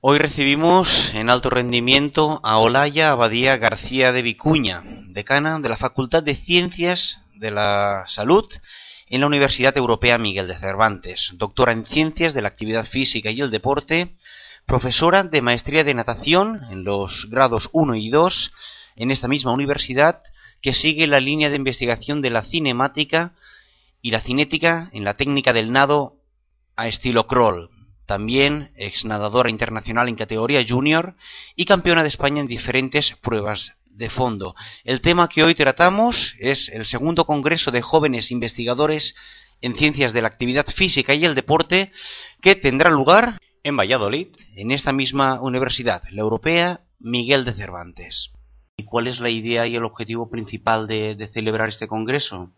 Hoy recibimos en alto rendimiento a Olaya Abadía García de Vicuña, decana de la Facultad de Ciencias de la Salud en la Universidad Europea Miguel de Cervantes, doctora en Ciencias de la Actividad Física y el Deporte, profesora de Maestría de Natación en los grados 1 y 2 en esta misma universidad, que sigue la línea de investigación de la cinemática y la cinética en la técnica del nado a estilo crawl, también ex nadadora internacional en categoría junior y campeona de España en diferentes pruebas de fondo. El tema que hoy tratamos es el segundo Congreso de Jóvenes Investigadores en Ciencias de la Actividad Física y el Deporte que tendrá lugar en Valladolid, en esta misma universidad, la Europea Miguel de Cervantes. ¿Y cuál es la idea y el objetivo principal de, celebrar este Congreso?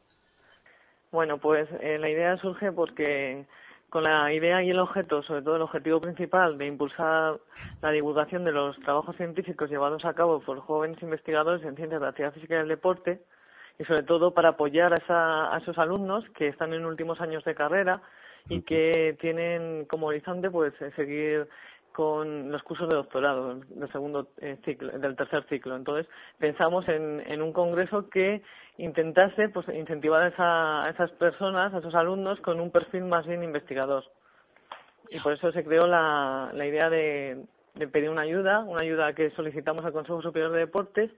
Bueno, pues eh, la idea surge porque con la idea y el objeto, sobre todo el objetivo principal de impulsar la divulgación de los trabajos científicos llevados a cabo por jóvenes investigadores en ciencias de la actividad física y el deporte, y sobre todo para apoyar a, esos alumnos que están en últimos años de carrera y que tienen como horizonte pues seguir con los cursos de doctorado del segundo eh, ciclo, del tercer ciclo. Entonces pensamos en, un congreso que intentase pues incentivar a, esas personas, a esos alumnos, con un perfil más bien investigador. Y por eso se creó la, idea de, pedir una ayuda, una ayuda que solicitamos al Consejo Superior de Deportes,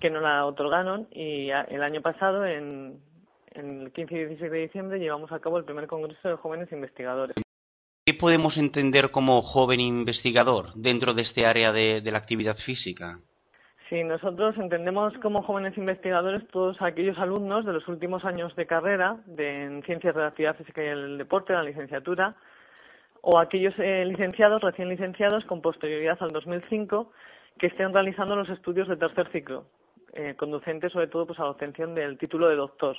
que nos la otorgaron y el año pasado, en, en el 15 y 16 de diciembre, llevamos a cabo el primer Congreso de Jóvenes Investigadores. ¿Qué podemos entender como joven investigador dentro de este área de, la actividad física? Sí, nosotros entendemos como jóvenes investigadores todos aquellos alumnos de los últimos años de carrera de, en ciencias de la actividad física y el deporte, la licenciatura, o aquellos eh, licenciados, recién licenciados, con posterioridad al 2005, que estén realizando los estudios de tercer ciclo, eh, conducentes sobre todo pues, a la obtención del título de doctor.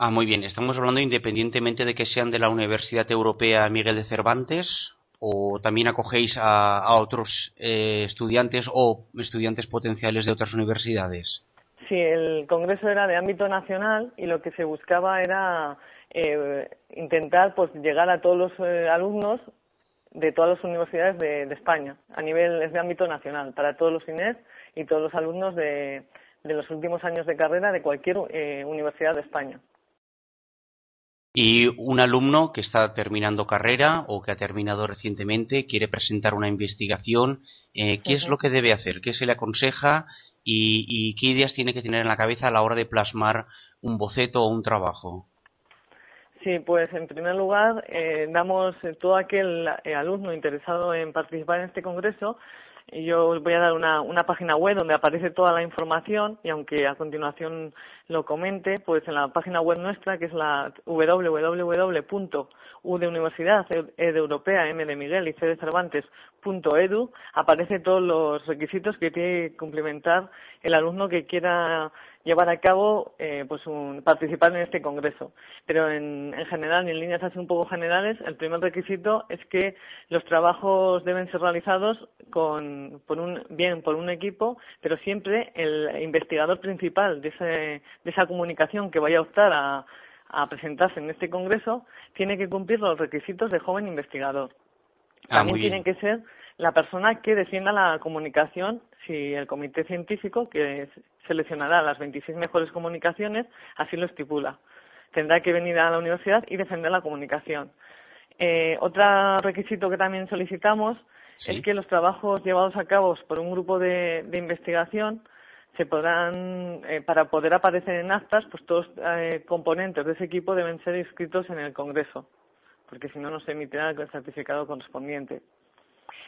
Ah, muy bien. Estamos hablando independientemente de que sean de la Universidad Europea Miguel de Cervantes o también acogéis a, otros eh, estudiantes o estudiantes potenciales de otras universidades. Sí, el congreso era de ámbito nacional y lo que se buscaba era eh, intentar pues llegar a todos los eh, alumnos de todas las universidades de, España a nivel de ámbito nacional para todos los INES y todos los alumnos de, de los últimos años de carrera de cualquier universidad de España. Y un alumno que está terminando carrera o que ha terminado recientemente quiere presentar una investigación, eh, ¿qué es lo que debe hacer? ¿Qué se le aconseja? Y, qué ideas tiene que tener en la cabeza a la hora de plasmar un boceto o un trabajo? Sí, pues en primer lugar, eh, damos todo aquel eh, alumno interesado en participar en este congreso yo os voy a dar una, una, página web donde aparece toda la información y aunque a continuación lo comente, pues en la página web nuestra, que es la www.u de Universidad, E de Europea, M de Miguel y C de Cervantes, edu aparece todos los requisitos que tiene que cumplimentar el alumno que quiera llevar a cabo, eh, pues participar en este congreso. Pero en, general, y en líneas así un poco generales, el primer requisito es que los trabajos deben ser realizados con, por un, bien por un equipo, pero siempre el investigador principal de, esa comunicación que vaya a optar a, a presentarse en este congreso tiene que cumplir los requisitos de joven investigador. Ah, También tiene que ser la persona que defienda la comunicación si el comité científico, que seleccionará las 26 mejores comunicaciones, así lo estipula. Tendrá que venir a la universidad y defender la comunicación. Eh, otro requisito que también solicitamos es que los trabajos llevados a cabo por un grupo de, investigación se podrán, eh, para poder aparecer en actas, pues todos los eh, componentes de ese equipo deben ser inscritos en el Congreso, porque si no, no se emitirá el certificado correspondiente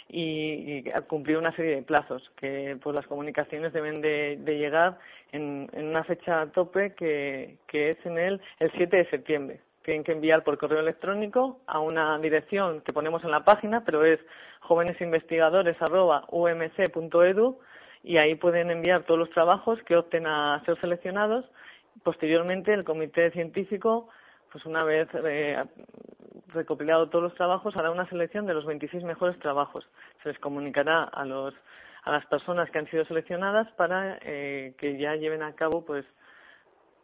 y, cumplir una serie de plazos, que pues las comunicaciones deben de, llegar en, una fecha tope que, es en el, el 7 de septiembre tienen que enviar por correo electrónico a una dirección que ponemos en la página, pero es jovenesinvestigadores.umc.edu y ahí pueden enviar todos los trabajos que opten a ser seleccionados. Posteriormente, el comité científico, pues una vez eh, recopilado todos los trabajos, hará una selección de los 26 mejores trabajos. Se les comunicará a los a las personas que han sido seleccionadas para eh, que ya lleven a cabo pues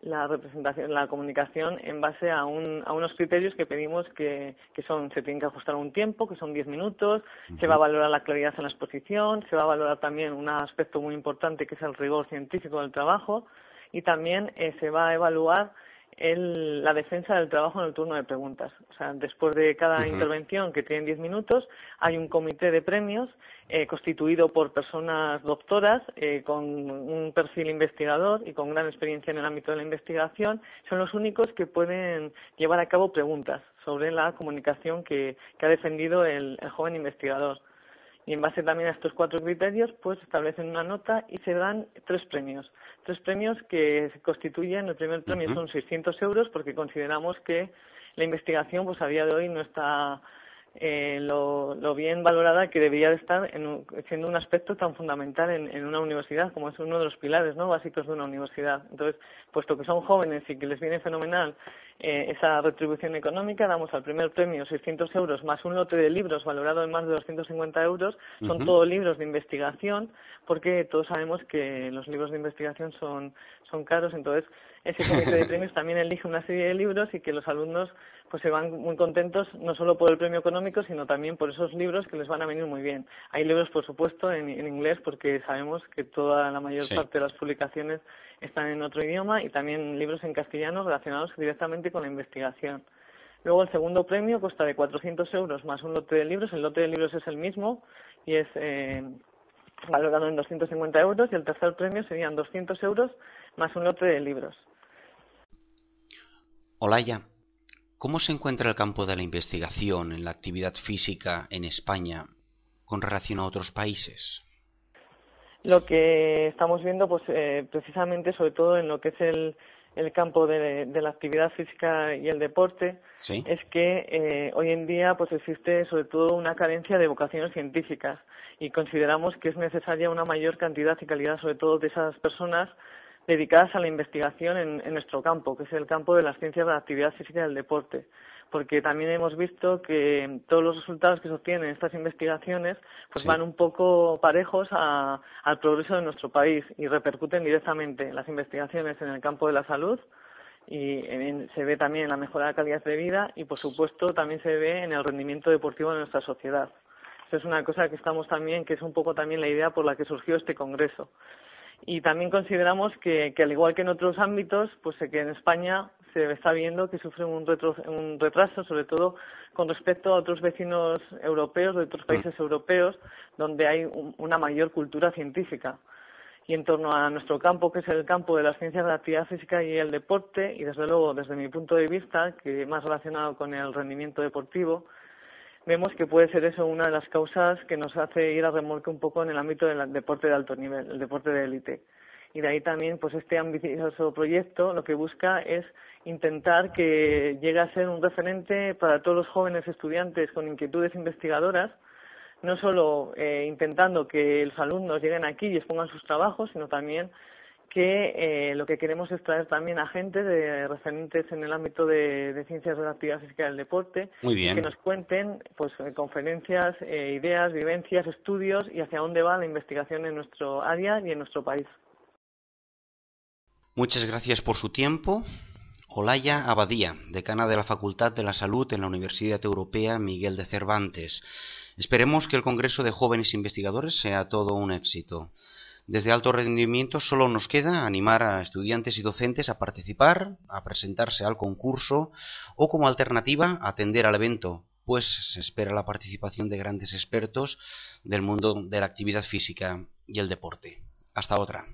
la representación, la comunicación en base a, un, a unos criterios que pedimos que, que, son, se tienen que ajustar un tiempo, que son 10 minutos, se va a valorar la claridad en la exposición, se va a valorar también un aspecto muy importante que es el rigor científico del trabajo y también eh, se va a evaluar el, la defensa del trabajo en el turno de preguntas. O sea, después de cada intervención, que tienen diez minutos, hay un comité de premios eh, constituido por personas doctoras eh, con un perfil investigador y con gran experiencia en el ámbito de la investigación. Son los únicos que pueden llevar a cabo preguntas sobre la comunicación que, ha defendido el joven investigador y en base también a estos cuatro criterios pues establecen una nota y se dan tres premios. Tres premios que se constituyen, el primer premio son 600 euros porque consideramos que la investigación pues a día de hoy no está eh, lo, bien valorada que debería de estar en siendo un aspecto tan fundamental en, una universidad como es uno de los pilares ¿no? básicos de una universidad. Entonces, puesto que son jóvenes y que les viene fenomenal eh, esa retribución económica, damos al primer premio 600 euros más un lote de libros valorado en más de 250 euros. Son todos libros de investigación porque todos sabemos que los libros de investigación son, son caros. Entonces, ese comité de premios también elige una serie de libros y que los alumnos pues se van muy contentos no solo por el premio económico, sino también por esos libros que les van a venir muy bien. Hay libros, por supuesto, en, inglés porque sabemos que toda la mayor parte de las publicaciones están en otro idioma y también libros en castellano relacionados directamente con la investigación. Luego el segundo premio consta de 400 euros más un lote de libros. El lote de libros es el mismo y es eh, valorado en 250 euros y el tercer premio serían 200 euros más un lote de libros. Olaya, ¿cómo se encuentra el campo de la investigación en la actividad física en España con relación a otros países? Lo que estamos viendo, pues eh, precisamente, sobre todo en lo que es el, campo de, la actividad física y el deporte, es que eh, hoy en día pues existe sobre todo una carencia de vocaciones científicas y consideramos que es necesaria una mayor cantidad y calidad, sobre todo de esas personas dedicadas a la investigación en, nuestro campo, que es el campo de las ciencias de la actividad física y del deporte, porque también hemos visto que todos los resultados que se obtienen en estas investigaciones pues van un poco parejos al progreso de nuestro país y repercuten directamente las investigaciones en el campo de la salud y se ve también en la mejora de la calidad de vida y por supuesto también se ve en el rendimiento deportivo de nuestra sociedad. Eso es una cosa que estamos también, que es un poco también la idea por la que surgió este congreso y también consideramos que, al igual que en otros ámbitos, pues que en España se está viendo que sufre un, un retraso, sobre todo con respecto a otros vecinos europeos, de otros mm. países europeos, donde hay una mayor cultura científica. Y en torno a nuestro campo, que es el campo de las ciencias de la actividad física y el deporte, y desde luego desde mi punto de vista, que más relacionado con el rendimiento deportivo, vemos que puede ser eso una de las causas que nos hace ir a remolque un poco en el ámbito del deporte de alto nivel, el deporte de élite. Y de ahí también, pues este ambicioso proyecto lo que busca es intentar que llegue a ser un referente para todos los jóvenes estudiantes con inquietudes investigadoras, no solo eh, intentando que los alumnos lleguen aquí y expongan sus trabajos, sino también que eh, lo que queremos es traer también a gente de referentes en el ámbito de, ciencias de la actividad física del deporte que nos cuenten pues eh, conferencias, eh, ideas, vivencias, estudios y hacia dónde va la investigación en nuestro área y en nuestro país. Muchas gracias por su tiempo. Olaya Abadía, decana de la Facultad de la Salud en la Universidad Europea Miguel de Cervantes. Esperemos que el Congreso de Jóvenes Investigadores sea todo un éxito. Desde alto rendimiento solo nos queda animar a estudiantes y docentes a participar, a presentarse al concurso o como alternativa atender al evento, pues se espera la participación de grandes expertos del mundo de la actividad física y el deporte. Hasta otra.